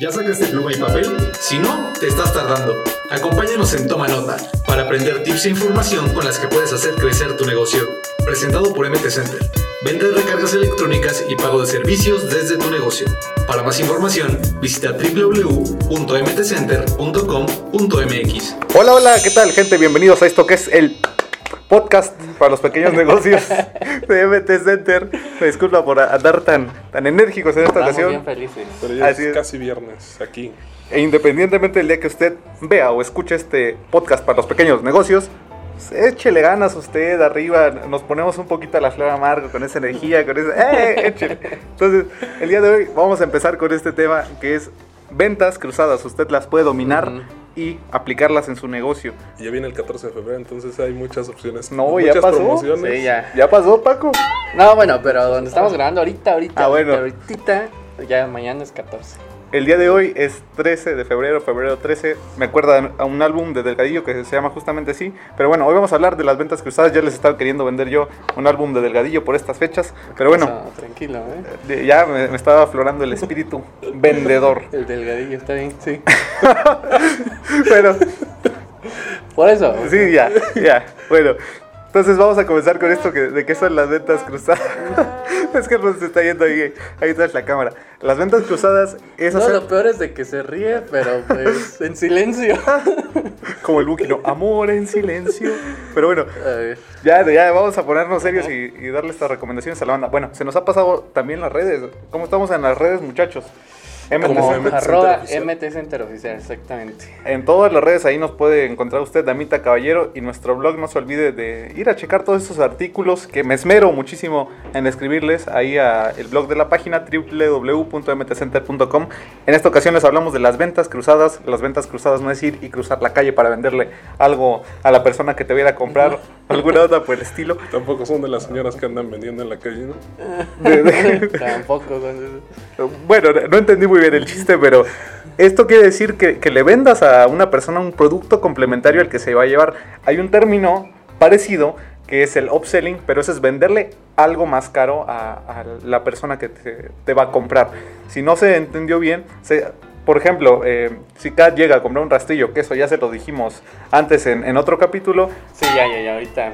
¿Ya sacaste pluma y papel? Si no, te estás tardando. Acompáñanos en Toma Nota para aprender tips e información con las que puedes hacer crecer tu negocio. Presentado por MT Center. Venta de recargas electrónicas y pago de servicios desde tu negocio. Para más información, visita www.mtcenter.com.mx. Hola, hola, ¿qué tal, gente? Bienvenidos a esto que es el podcast para los pequeños negocios de MT Center. Me disculpa por andar tan, tan enérgicos en esta Estamos bien ocasión. felices. Pero ya Así es casi viernes aquí. E independientemente del día que usted vea o escuche este podcast para los pequeños negocios, pues, échele ganas usted arriba. Nos ponemos un poquito a la flor amargo con esa energía, con esa. ¡Eh! Échele. Entonces, el día de hoy vamos a empezar con este tema que es ventas cruzadas. Usted las puede dominar. Y aplicarlas en su negocio. Y ya viene el 14 de febrero, entonces hay muchas opciones. No, muchas ya pasó. promociones. Sí, ya. ¿Ya pasó, Paco? No, bueno, pero donde estamos grabando ahorita, ahorita, Ah, bueno. ahorita, ya mañana es 14. El día de hoy es 13 de febrero, febrero 13. Me acuerda a un álbum de Delgadillo que se llama justamente así. Pero bueno, hoy vamos a hablar de las ventas cruzadas. Ya les estaba queriendo vender yo un álbum de Delgadillo por estas fechas. Pero bueno, Eso, tranquilo, ¿eh? ya me, me estaba aflorando el espíritu vendedor. El delgadillo está bien, sí. Pero Por eso. sí, ya, ya. Bueno, entonces vamos a comenzar con esto que, de qué son las ventas cruzadas. es que nos está yendo ahí, ahí tras la cámara. Las ventas cruzadas es No, hacer lo peor es de que se ríe, pero pues en silencio. como el Buki, ¿no? Amor en silencio. Pero bueno, Ya, ya vamos a ponernos serios y, y darle estas recomendaciones a la banda. Bueno, se nos ha pasado también las redes. ¿Cómo estamos en las redes, muchachos? Como Center. MT arroba. MT Center Oficial, exactamente. En todas las redes ahí nos puede encontrar usted, Damita Caballero, y nuestro blog no se olvide de ir a checar todos esos artículos que me esmero muchísimo en escribirles ahí a el blog de la página www.mtcenter.com. En esta ocasión les hablamos de las ventas cruzadas. Las ventas cruzadas no es ir y cruzar la calle para venderle algo a la persona que te viera a comprar alguna otra por el estilo. Tampoco son de las señoras que andan vendiendo en la calle, ¿no? Tampoco. son- Bueno, no entendí muy bien el chiste, pero esto quiere decir que, que le vendas a una persona un producto complementario al que se va a llevar. Hay un término parecido que es el upselling, pero eso es venderle algo más caro a, a la persona que te, te va a comprar. Si no se entendió bien, se- por ejemplo, eh, si Kat llega a comprar un rastrillo, que eso ya se lo dijimos antes en, en otro capítulo, Sí, ya, ya, ya, ahorita.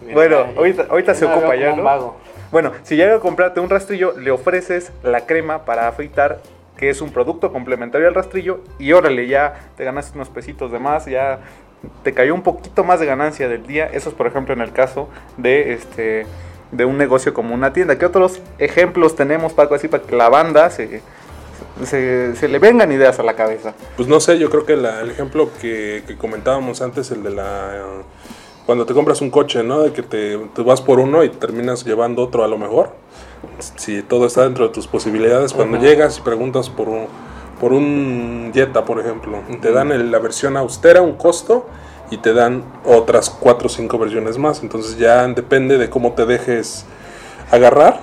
mira, Bueno, ya, ahorita- ahorita se ocupa ya, ¿no? vago. Bueno, si llega a comprarte un rastrillo, le ofreces la crema para afeitar, que es un producto complementario al rastrillo, y órale, ya te ganas unos pesitos de más, ya te cayó un poquito más de ganancia del día. Eso es, por ejemplo, en el caso de este de un negocio como una tienda. ¿Qué otros ejemplos tenemos, Paco, así para que la banda se, se, se le vengan ideas a la cabeza? Pues no sé, yo creo que el ejemplo que comentábamos antes, el de la... Cuando te compras un coche, ¿no? De que te, te vas por uno y terminas llevando otro a lo mejor. Si todo está dentro de tus posibilidades, cuando llegas y preguntas por un, por un Jetta, por ejemplo, te dan el- la versión austera, un costo, y te dan otras cuatro o cinco versiones más. Entonces ya depende de cómo te dejes agarrar,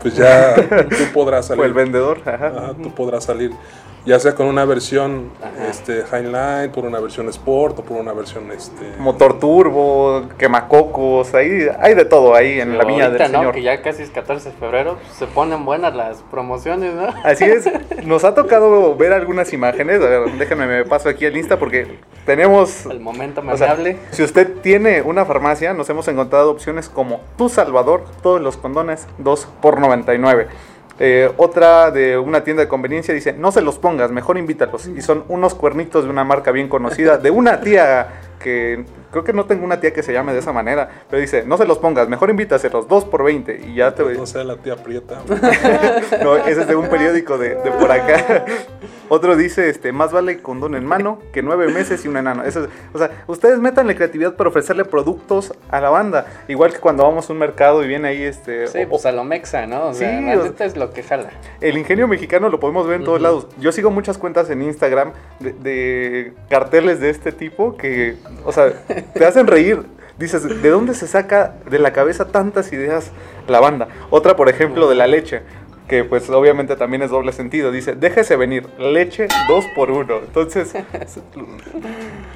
pues ya tú podrás O salir. el vendedor, ajá. Ajá, tú podrás salir ya sea con una versión Ajá. este, Highline, por una versión Sport o por una versión este Motor turbo, quemacocos, ahí hay de todo ahí en la viña del ¿no? señor. Que ya casi es 14 de febrero, pues, se ponen buenas las promociones, ¿no? Así es, nos ha tocado ver algunas imágenes. A ver, déjenme me paso aquí al Insta porque tenemos. El momento o sea, memeable. si usted tiene una farmacia, nos hemos encontrado opciones como Tu Salvador, todos los condones, 2 por 99. Eh, otra de una tienda de conveniencia dice: No se los pongas, mejor invítalos. Y son unos cuernitos de una marca bien conocida, de una tía que creo que no tengo una tía que se llame de esa manera, pero dice: No se los pongas, mejor invítaselos, 2 por 20. Y ya te no sea la tía prieta no, ese es de un periódico de, de por acá. Otro dice, este, más vale condón en mano que nueve meses y un enano. Eso es- o sea, ustedes métanle creatividad para ofrecerle productos a la banda. Igual que cuando vamos a un mercado y viene ahí este... Sí, o- pues a lo mexa, ¿no? O sea, Sí, la o- neta es lo que jala. el ingenio mexicano lo podemos ver en todos lados. Yo sigo muchas cuentas en Instagram de, de carteles de este tipo que, o sea, te hacen reír. Dices, ¿de dónde se saca de la cabeza tantas ideas la banda? Otra, por ejemplo, de la leche. que pues obviamente también es doble sentido. Dice, déjese venir, leche dos por uno. Entonces,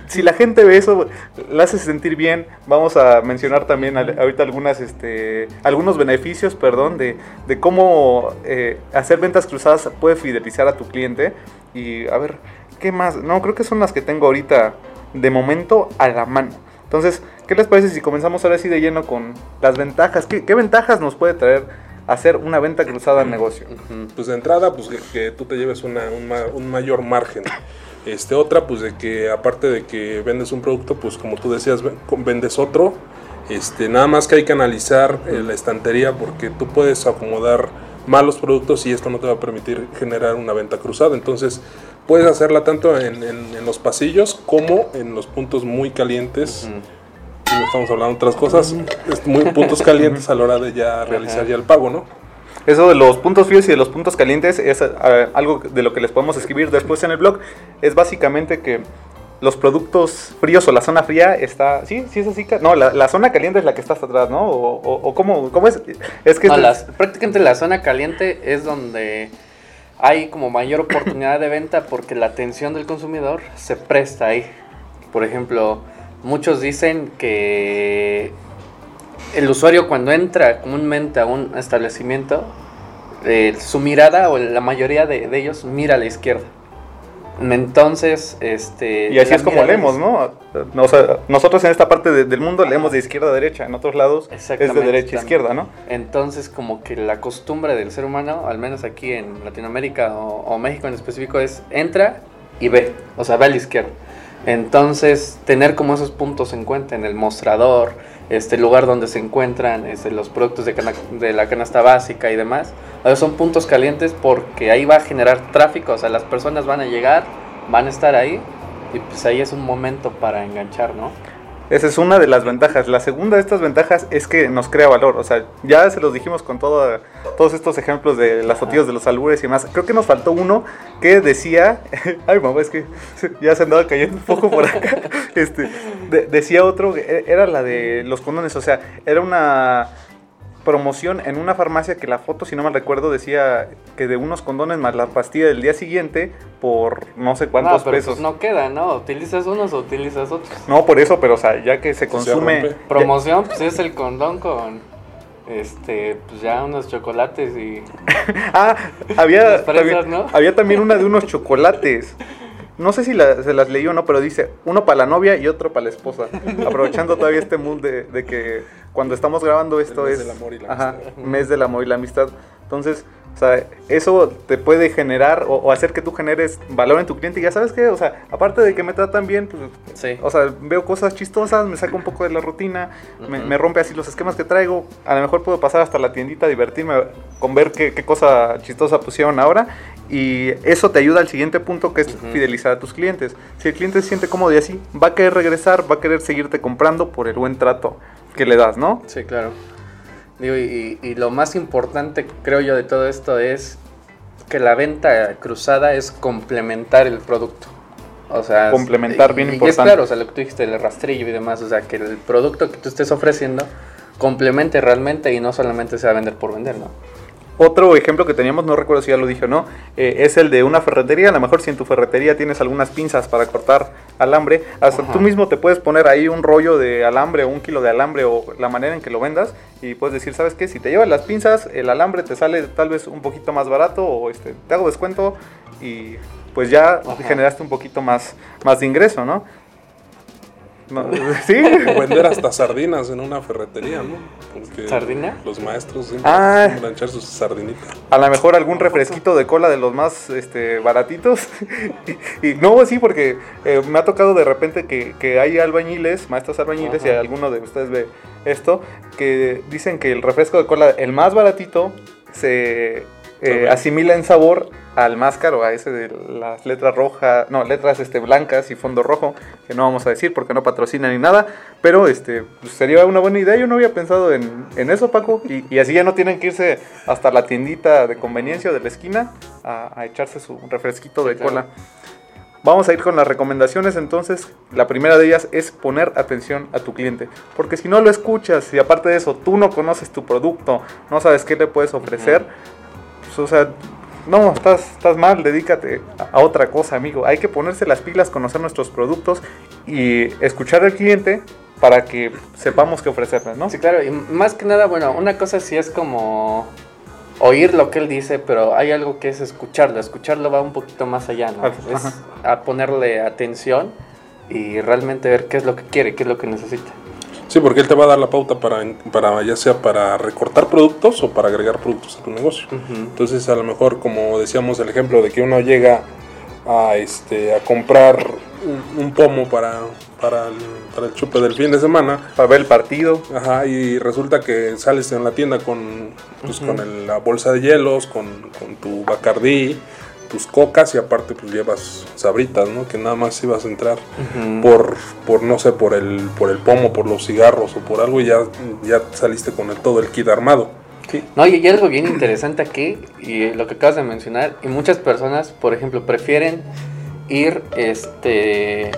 si la gente ve eso, la hace sentir bien. Vamos a mencionar también ahorita algunas, este, algunos beneficios, perdón, de, de cómo eh, hacer ventas cruzadas puede fidelizar a tu cliente. Y a ver, ¿qué más? No, creo que son las que tengo ahorita de momento a la mano. Entonces, ¿qué les parece si comenzamos ahora sí de lleno con las ventajas? ¿Qué, qué ventajas nos puede traer hacer una venta cruzada al negocio? Pues de entrada, pues que, que tú te lleves una- un, ma- un mayor margen. Este, otra, pues de que aparte de que vendes un producto, pues como tú decías, vendes otro. Este, nada más que hay que analizar eh, la estantería porque tú puedes acomodar malos productos y esto no te va a permitir generar una venta cruzada. Entonces, puedes hacerla tanto en, en- en los pasillos como en los puntos muy calientes. No estamos hablando de otras cosas, es muy puntos calientes a la hora de ya realizar ya el pago, ¿no? Eso de los puntos fríos y de los puntos calientes es eh, algo de lo que les podemos escribir después en el blog. Es básicamente que los productos fríos o la zona fría está... Sí, sí es así. No, la, la zona caliente es la que está hasta atrás, ¿no? O, o- o cómo, cómo es... Es que... No, es- las- prácticamente la zona caliente es donde hay como mayor oportunidad de venta porque la atención del consumidor se presta ahí. Por ejemplo, muchos dicen que el usuario cuando entra comúnmente a un establecimiento, eh, su mirada o la mayoría de, de ellos mira a la izquierda. Entonces, este... Y así es como leemos, ¿no? O sea, nosotros en esta parte de- del mundo leemos de izquierda a derecha, en otros lados es de derecha a izquierda, ¿no? Entonces, como que la costumbre del ser humano, al menos aquí en Latinoamérica o, o México en específico, es entra y ve, o sea, ve a la izquierda. Entonces, tener como esos puntos en cuenta en el mostrador, este lugar donde se encuentran este, los productos de, cana- de la canasta básica y demás, o sea, son puntos calientes porque ahí va a generar tráfico, o sea, las personas van a llegar, van a estar ahí y pues ahí es un momento para enganchar, ¿no? Esa es una de las ventajas. La segunda de estas ventajas es que nos crea valor. O sea, ya se los dijimos con todo, todos estos ejemplos de las fotillos de los albures y demás. Creo que nos faltó uno que decía. Ay, mamá, es que ya se andaba cayendo un poco por acá. Este, de- decía otro, e- era la de los condones. O sea, era una promoción en una farmacia que la foto, si no mal recuerdo, decía que de unos condones más la pastilla del día siguiente por no sé cuántos no, pero pesos. pues no queda, ¿no? Utilizas unos o utilizas otros. No, por eso, pero o sea, ya que se consume. Promoción, pues es el condón con este, pues ya unos chocolates y Ah, había, Las fresas, también, ¿no? había también una de unos chocolates. No sé si la- se las leí o no, pero dice uno para la novia y otro para la esposa. Aprovechando todavía este mood de, de que cuando estamos grabando esto mes es del amor y la ajá, amistad. mes del amor y la amistad. Entonces, o sea, eso te puede generar o, o hacer que tú generes valor en tu cliente. Y ya sabes que, o sea, aparte de que me tratan bien, pues sí. o sea, veo cosas chistosas, me saca un poco de la rutina, me rompe así los esquemas que traigo. A lo mejor puedo pasar hasta la tiendita, divertirme con ver qué, qué cosa chistosa pusieron ahora. Y eso te ayuda al siguiente punto que es fidelizar a tus clientes. Si el cliente se siente cómodo y así, va a querer regresar, va a querer seguirte comprando por el buen trato que le das, ¿no? Sí, claro. Digo, y, y lo más importante, creo yo, de todo esto es que la venta cruzada es complementar el producto. O sea, Complementar, y- bien y importante. es claro, o sea, lo que tú dijiste, el rastrillo y demás, o sea, que el producto que tú estés ofreciendo complemente realmente y no solamente sea vender por vender, ¿no? Otro ejemplo que teníamos, no recuerdo si ya lo dije o no, eh, es el de una ferretería. A lo mejor si en tu ferretería tienes algunas pinzas para cortar alambre, hasta Ajá. tú mismo te puedes poner ahí un rollo de alambre o un kilo de alambre o la manera en que lo vendas y puedes decir, ¿sabes qué? Si te llevas las pinzas, el alambre te sale tal vez un poquito más barato o este, te hago descuento y pues ya Ajá. generaste un poquito más, más de ingreso, ¿no? No, ¿Sí? O vender hasta sardinas en una ferretería, ¿no? Porque ¿Sardina? Los maestros siempre Ah. echar sus sardinitas. A lo mejor algún refresquito de cola de los más este, baratitos. y, y no, sí, porque eh, me ha tocado de repente que, que hay albañiles, maestros albañiles, Ajá. y alguno de ustedes ve esto, que dicen que el refresco de cola, el más baratito, se eh, asimila en sabor al más caro, a ese de las letras rojas, no, letras este, blancas y fondo rojo, que no vamos a decir porque no patrocina ni nada, pero este pues, sería una buena idea, yo no había pensado en, en eso, Paco, y, y así ya no tienen que irse hasta la tiendita de conveniencia o de la esquina a, a echarse su refresquito de Sí, claro. cola. Vamos a ir con las recomendaciones entonces. La primera de ellas es poner atención a tu cliente. Porque si no lo escuchas y aparte de eso tú no conoces tu producto, no sabes qué le puedes ofrecer, pues, o sea, no, estás, estás mal, dedícate a, a otra cosa, amigo. Hay que ponerse las pilas, conocer nuestros productos y escuchar al cliente para que sepamos qué ofrecerle, ¿no? Sí, claro, y más que nada, bueno, una cosa sí es como oír lo que él dice, pero hay algo que es escucharlo. Escucharlo va un poquito más allá, ¿no? Ajá. Es a ponerle atención y realmente ver qué es lo que quiere, qué es lo que necesita. Sí, porque él te va a dar la pauta para, para ya sea para recortar productos o para agregar productos a tu negocio. Entonces, a lo mejor, como decíamos el ejemplo de que uno llega a, este, a comprar un, un pomo para, para, el, para el chupe del fin de semana, Para ver el partido. Ajá, y resulta que sales en la tienda con, pues, con el- la bolsa de hielos, con, con tu bacardí, tus cocas y aparte pues llevas sabritas, ¿no? Que nada más ibas a entrar por, por no sé, por el, por el pomo, por los cigarros o por algo y ya, ya saliste con el, todo el kit armado. No, y hay algo bien interesante aquí, y eh, lo que acabas de mencionar, y muchas personas, por ejemplo, prefieren ir este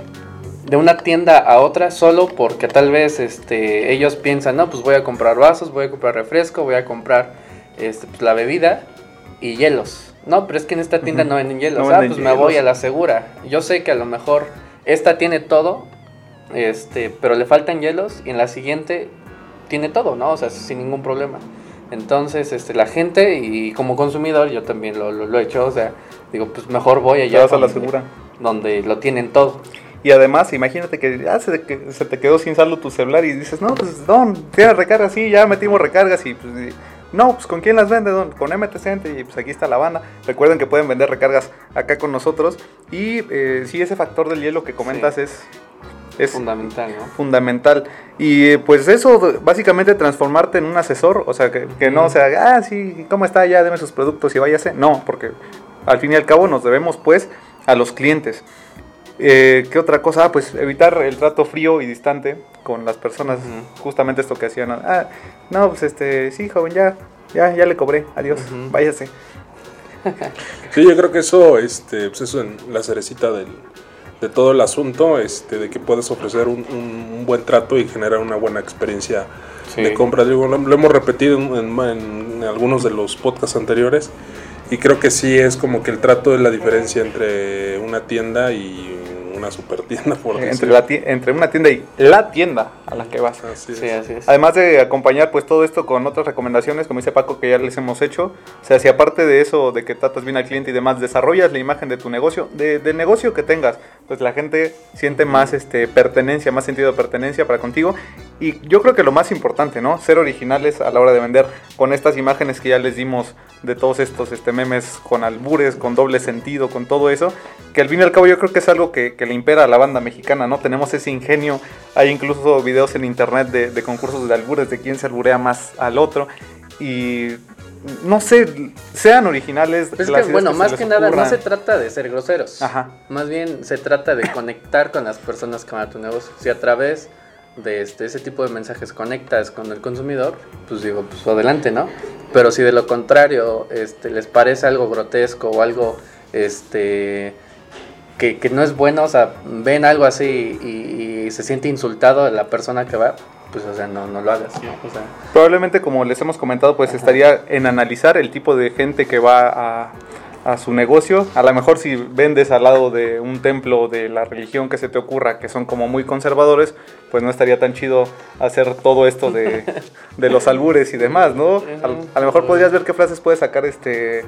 de una tienda a otra solo porque tal vez este ellos piensan, no, pues voy a comprar vasos, voy a comprar refresco, voy a comprar este, pues, la bebida y hielos. No, pero es que en esta tienda no venden hielos. No ah, pues me voy a la segura. Yo sé que a lo mejor esta tiene todo, este, pero le faltan hielos y en la siguiente tiene todo, ¿no? O sea, sin ningún problema. Entonces, este, la gente y como consumidor, yo también lo, lo, lo he hecho, o sea, digo, pues mejor voy allá vas a la donde- segura. donde lo tienen todo. Y además, imagínate que ya se, que se te quedó sin saldo tu celular y dices, no, pues Don, tiene recarga, sí, ya metimos recargas y pues... no, pues ¿con quién las vende, Don? Con MTC y pues aquí está la banda. Recuerden que pueden vender recargas acá con nosotros. Y eh, sí, ese factor del hielo que comentas Sí. es, es fundamental, ¿no? fundamental. Y pues eso, básicamente transformarte en un asesor, o sea, que, que no Ujú. sea, ah, sí, ¿cómo está? Ya deme sus productos y váyase. No, porque al fin y al cabo nos debemos pues a los clientes. Eh, ¿Qué otra cosa? Ah, pues evitar el trato frío y distante con las personas. Ujú. Justamente esto que hacían. Ah, no, pues este, sí, joven, ya, ya, ya le cobré. Adiós, Ujú. váyase. Sí, yo creo que eso, este, pues eso en la cerecita del, de todo el asunto, este, de que puedes ofrecer un, un- un buen trato y generar una buena experiencia Sí. de compra. Digo, lo, lo hemos repetido en, en- en algunos de los podcasts anteriores y creo que sí es como que el trato es la diferencia entre una tienda y una super tienda, por entre, decir. la tie- entre una tienda y la tienda a la que vas. Así Sí, es. así es. Además de acompañar pues todo esto con otras recomendaciones, como dice Paco, que ya les hemos hecho. O sea, si aparte de eso, de que tratas bien al cliente y demás, desarrollas la imagen de tu negocio, de, del negocio que tengas, pues la gente siente más este, pertenencia, más sentido de pertenencia para contigo. Y yo creo que lo más importante, ¿no? Ser originales a la hora de vender con estas imágenes que ya les dimos de todos estos este, memes con albures, con doble sentido, con todo eso, que al fin y al cabo yo creo que es algo que, que le impera a la banda mexicana, ¿no? Tenemos ese ingenio, hay incluso videos en internet de, de concursos de albures, de quién se alburea más al otro, y no sé, sean originales. Pues es que, bueno, más que nada no se trata de ser groseros. Ajá. Más bien se trata de conectar con las personas que van a tu negocio. Si a través de este, ese tipo de mensajes conectas con el consumidor, pues digo, pues adelante, ¿no? Pero si de lo contrario este, les parece algo grotesco o algo este, que, que no es bueno, o sea, ven algo así y, y se siente insultado la persona que va, pues o sea, no, no lo hagas, ¿no? O sea, Probablemente, como les hemos comentado, pues estaría en analizar el tipo de gente que va a, a su negocio. A lo mejor si vendes al lado de un templo de la religión que se te ocurra, que son como muy conservadores, pues no estaría tan chido hacer todo esto de, de los albures y demás, ¿no? A, a lo mejor podrías ver qué frases puedes sacar este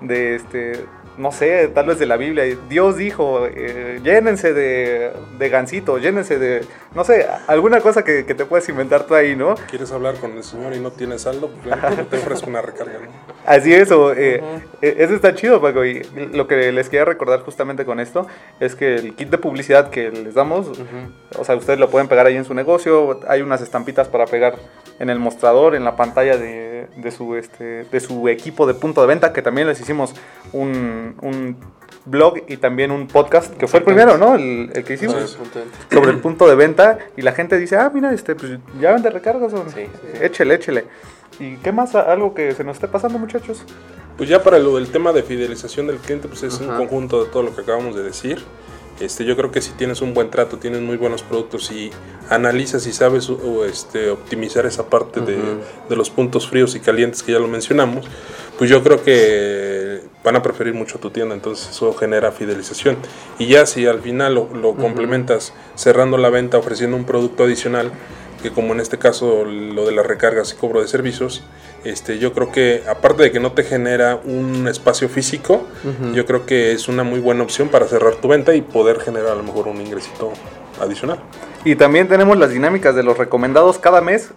de este no sé, tal vez de la Biblia. Dios dijo, eh, llénense de, de gansito, llénense de, no sé, alguna cosa que, que te puedes inventar tú ahí, ¿no? ¿Quieres hablar con el señor y no tienes saldo? Pues te ofrezco una recarga, ¿no? Así es, o, eh, eh, eso está chido, Paco. Y lo que les quería recordar justamente con esto es que el kit de publicidad que les damos, o sea, ustedes lo pueden pegar ahí en su negocio. Hay unas estampitas para pegar en el mostrador, en la pantalla de, de su, este, de su equipo de punto de venta, que también les hicimos un, un blog y también un podcast, que fue el primero, ¿no? El, el que hicimos sobre el punto de venta y la gente dice, ah, mira, este, pues ya vende recargas, o- Sí, sí, sí. échele, échele. ¿Y qué más? ¿Algo que se nos esté pasando, muchachos? Pues ya para lo del tema de fidelización del cliente, pues es un conjunto de todo lo que acabamos de decir. Este, yo creo que si tienes un buen trato, tienes muy buenos productos y analizas y sabes o, este, optimizar esa parte de, de los puntos fríos y calientes que ya lo mencionamos, pues yo creo que van a preferir mucho tu tienda, entonces eso genera fidelización. Y ya si al final lo, lo complementas cerrando la venta, ofreciendo un producto adicional, que como en este caso lo de las recargas y cobro de servicios, este, yo creo que aparte de que no te genera un espacio físico, yo creo que es una muy buena opción para cerrar tu venta y poder generar a lo mejor un ingresito adicional. Y también tenemos las dinámicas de los recomendados cada mes.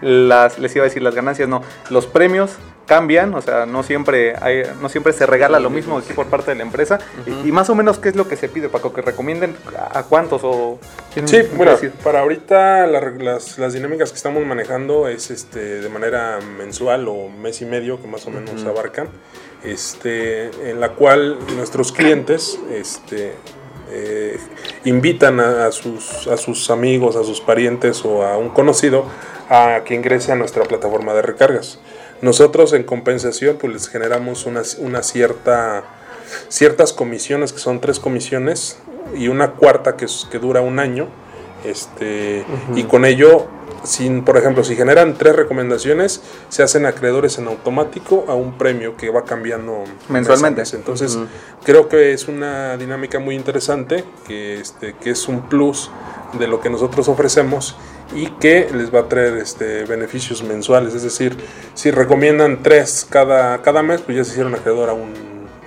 Las, les iba a decir las ganancias, no, los premios cambian, o sea, no siempre hay, no siempre se regala lo mismo aquí por parte de la empresa. y, y más o menos, ¿qué es lo que se pide, Paco? Que recomienden a cuántos o... ¿quién Sí, bueno, decir? para ahorita la- las, las dinámicas que estamos manejando es este de manera mensual o mes y medio que más o menos abarcan, este, en la cual nuestros clientes este, eh, invitan a, a sus, a sus amigos, a sus parientes o a un conocido a que ingrese a nuestra plataforma de recargas. Nosotros en compensación pues les generamos una, una cierta ciertas comisiones, que son tres comisiones, y una cuarta que, es- que dura un año. Este, Y con ello, sin, por ejemplo, si generan tres recomendaciones, se hacen acreedores en automático a un premio que va cambiando Mensualmente. Entonces, creo que es una dinámica muy interesante, que, este, que es un plus de lo que nosotros ofrecemos y que les va a traer este, beneficios mensuales. Es decir, si recomiendan tres cada, cada mes, pues ya se hicieron acreedor a un,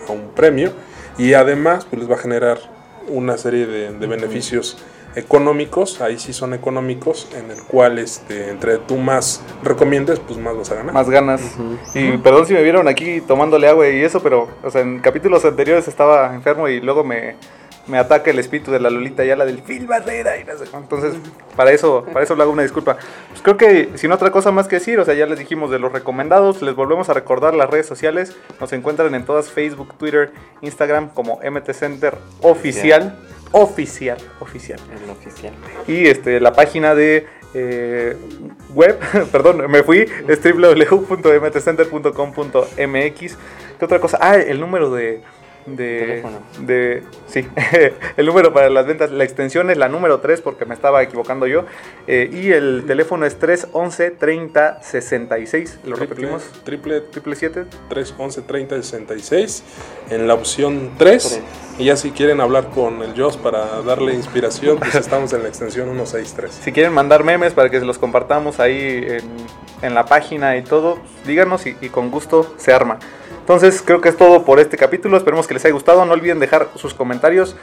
a un premio y además pues les va a generar una serie de, de beneficios económicos, ahí sí son económicos, en el cual este, entre tú más recomiendes, pues más vas a ganar. Más ganas. Y perdón si me vieron aquí tomándole agua y eso, pero o sea, en capítulos anteriores estaba enfermo y luego me, me ataca el espíritu de la Lolita ya la del Phil Barrera y no sé. Entonces, para eso, para eso le hago una disculpa. Pues creo que sin otra cosa más que decir, o sea, ya les dijimos de los recomendados, les volvemos a recordar las redes sociales. Nos encuentran en todas Facebook, Twitter, Instagram como MT Center Oficial. Oficial, oficial. El oficial. Y este, la página de eh, web, perdón, me fui, es www.mtcenter.com.mx. ¿Qué otra cosa? Ah, el número de... De, Teléfono. de sí, el número para las ventas, la extensión es la número 3 porque me estaba equivocando yo. eh, y el teléfono es 311 30 66. Lo repetimos. Triple, Triple 7. 311 30 66 en la opción 3 Tres. y ya si quieren hablar con el Joss para darle inspiración pues estamos en la extensión 163 Si quieren mandar memes para que se los compartamos ahí en, en la página y todo, díganos y, y con gusto se arma. Entonces creo que es todo por este capítulo, esperemos que les haya gustado, no olviden dejar sus comentarios.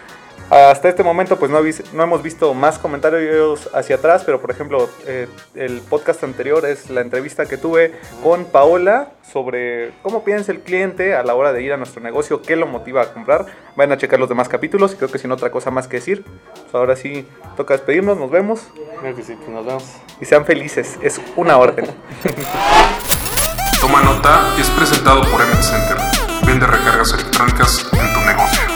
Hasta este momento pues no, hemos visto más comentarios hacia atrás, pero por ejemplo eh, el podcast anterior es la entrevista que tuve con Paola sobre cómo piensa el cliente a la hora de ir a nuestro negocio, qué lo motiva a comprar. Vayan a checar los demás capítulos y creo que sin otra cosa más que decir, pues ahora sí toca despedirnos, nos vemos Creo que sí, pues nos vemos. y sean felices. Es una orden. Toma nota es presentado por Emmett Center. Vende recargas electrónicas en tu negocio.